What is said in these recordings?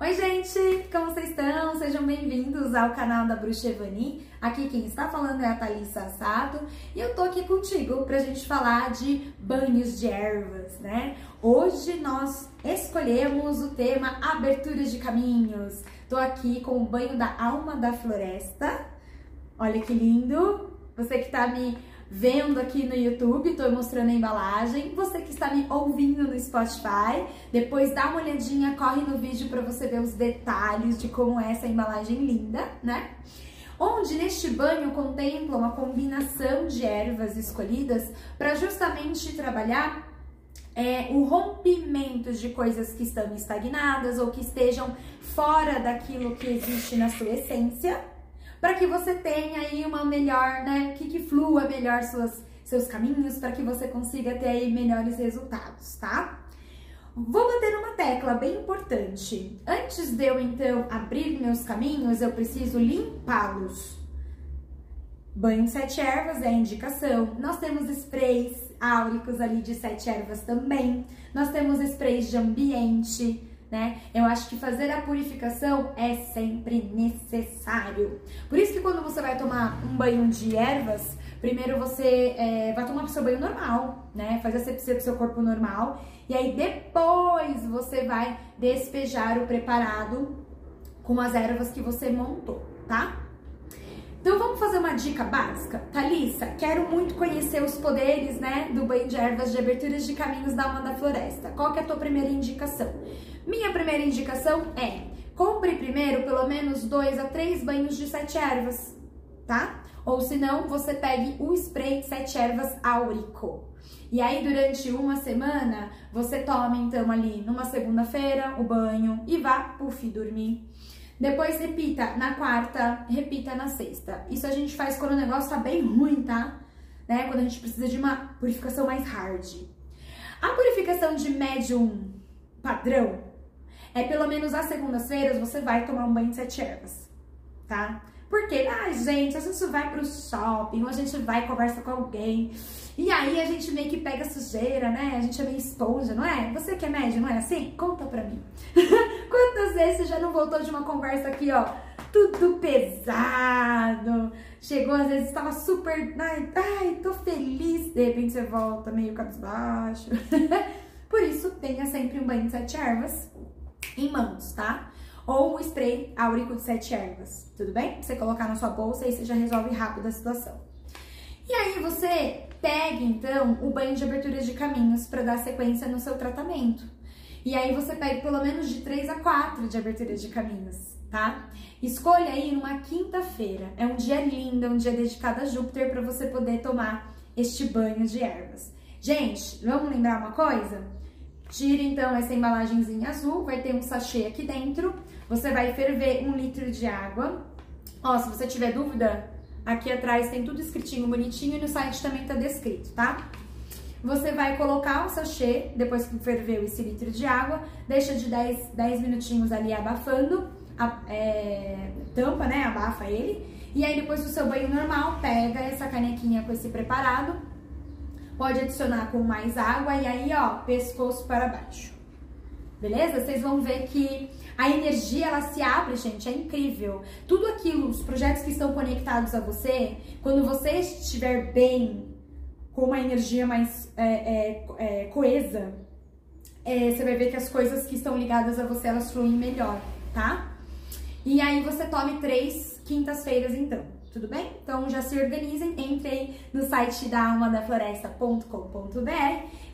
Oi, gente! Como vocês estão? Sejam bem-vindos ao canal da Bruxa Evani. Aqui quem está falando é a Thalissa Sato e eu tô aqui contigo pra gente falar de banhos de ervas, né? Hoje nós escolhemos o tema abertura de caminhos. Tô aqui com o banho da alma da floresta. Olha que lindo! Você que tá me vendo aqui no YouTube, tô mostrando a embalagem. Você que está me ouvindo no Spotify, depois dá uma olhadinha, corre no vídeo para você ver os detalhes de como é essa embalagem linda, né? Onde neste banho contempla uma combinação de ervas escolhidas para justamente trabalhar é, o rompimento de coisas que estão estagnadas ou que estejam fora daquilo que existe na sua essência para que você tenha aí uma melhor, né, que, que flua melhor suas, seus caminhos, para que você consiga ter aí melhores resultados, tá? Vou bater uma tecla bem importante. Antes de eu então abrir meus caminhos, eu preciso limpá-los. Banho de sete ervas é a indicação. Nós temos sprays áuricos ali de sete ervas também. Nós temos sprays de ambiente né? Eu acho que fazer a purificação é sempre necessário. Por isso que quando você vai tomar um banho de ervas, primeiro você é, vai tomar o seu banho normal, né? Faz a sepsia do seu corpo normal. E aí depois você vai despejar o preparado com as ervas que você montou, tá? Então vamos fazer uma dica básica? Thalissa, quero muito conhecer os poderes, né, do banho de ervas de aberturas de caminhos da alma da floresta. Qual que é a tua primeira indicação? Minha primeira indicação é compre primeiro pelo menos dois a três banhos de sete ervas, tá? Ou se não, você pegue o spray sete ervas áurico. E aí, durante uma semana, você toma então ali numa segunda-feira o banho e vá, puf, dormir. Depois repita na quarta, repita na sexta. Isso a gente faz quando o negócio tá bem ruim, tá? Né? Quando a gente precisa de uma purificação mais hard. A purificação de médium padrão é pelo menos às segundas-feiras você vai tomar um banho de sete ervas, tá? Porque, ah, gente, a gente vai pro shopping, ou a gente vai conversa com alguém, e aí a gente meio que pega sujeira, né? A gente é meio esponja, não é? Você que é médio, não é assim? Conta pra mim. Quantas vezes você já não voltou de uma conversa aqui, ó, tudo pesado, chegou, às vezes estava super, ai, ai, tô feliz, de repente você volta meio cabisbaixo. Por isso, tenha sempre um banho de sete ervas em mãos, tá? Ou um spray áurico de sete ervas, tudo bem? Você colocar na sua bolsa e você já resolve rápido a situação. E aí você pegue então o banho de abertura de caminhos para dar sequência no seu tratamento. E aí você pegue pelo menos de 3 a 4 de abertura de caminhos, tá? Escolha aí numa quinta-feira. É um dia lindo, é um dia dedicado a Júpiter para você poder tomar este banho de ervas. Gente, vamos lembrar uma coisa? Tire então essa embalagenzinha azul, vai ter um sachê aqui dentro. Você vai ferver um litro de água. Ó, se você tiver dúvida, aqui atrás tem tudo escritinho bonitinho e no site também tá descrito, tá? Você vai colocar o sachê, depois que ferveu esse litro de água, deixa de 10, 10 minutinhos ali abafando, a, é, tampa, né, abafa ele. E aí depois do seu banho normal, pega essa canequinha com esse preparado, Pode adicionar com mais água e aí, ó, pescoço para baixo. Beleza? Vocês vão ver que a energia ela se abre, gente, é incrível. Tudo aquilo, os projetos que estão conectados a você, quando você estiver bem, com uma energia mais é, é, é, coesa, é, você vai ver que as coisas que estão ligadas a você elas fluem melhor, tá? E aí você tome três quintas-feiras então tudo bem? Então já se organizem, entrem no site da almadafloresta.com.br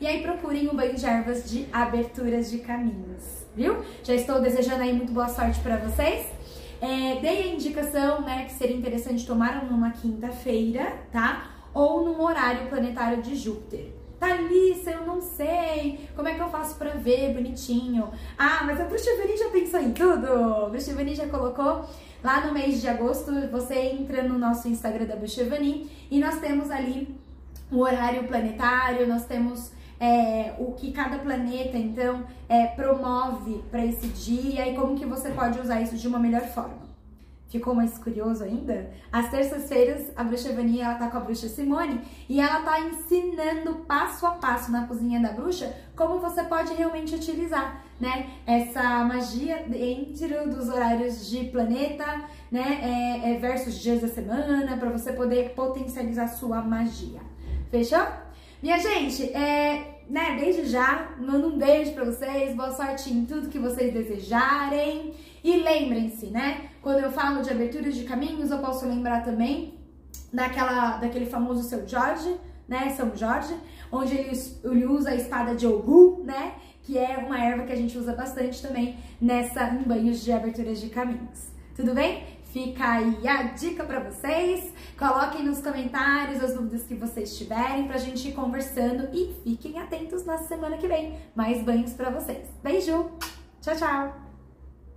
e aí procurem o banho de ervas de aberturas de caminhos, viu? Já estou desejando aí muito boa sorte para vocês. É, dei a indicação, né, que seria interessante tomar numa quinta-feira, tá? Ou num horário planetário de Júpiter. Thalissa, eu não sei. Como é que eu faço pra ver bonitinho? Ah, mas a Bruxa já pensou em tudo. A Bruxa já colocou lá no mês de agosto. Você entra no nosso Instagram da Bruxa e nós temos ali o horário planetário, nós temos é, o que cada planeta então é, promove para esse dia e como que você pode usar isso de uma melhor forma. Ficou mais curioso ainda? Às terças-feiras, a bruxa Vani, ela tá com a bruxa Simone e ela tá ensinando passo a passo na cozinha da bruxa como você pode realmente utilizar né, essa magia dentro dos horários de planeta, né, é, é versus dias da semana, para você poder potencializar sua magia. Fechou? Minha gente, é, né, desde já, mando um beijo para vocês, boa sorte em tudo que vocês desejarem. E lembrem-se, né, quando eu falo de aberturas de caminhos, eu posso lembrar também daquela, daquele famoso seu Jorge, né, São Jorge, onde ele, ele usa a espada de Ogum, né, que é uma erva que a gente usa bastante também nessa em banhos de aberturas de caminhos. Tudo bem? Fica aí a dica para vocês. Coloquem nos comentários as dúvidas que vocês tiverem pra gente ir conversando e fiquem atentos na semana que vem. Mais banhos para vocês. Beijo. Tchau, tchau.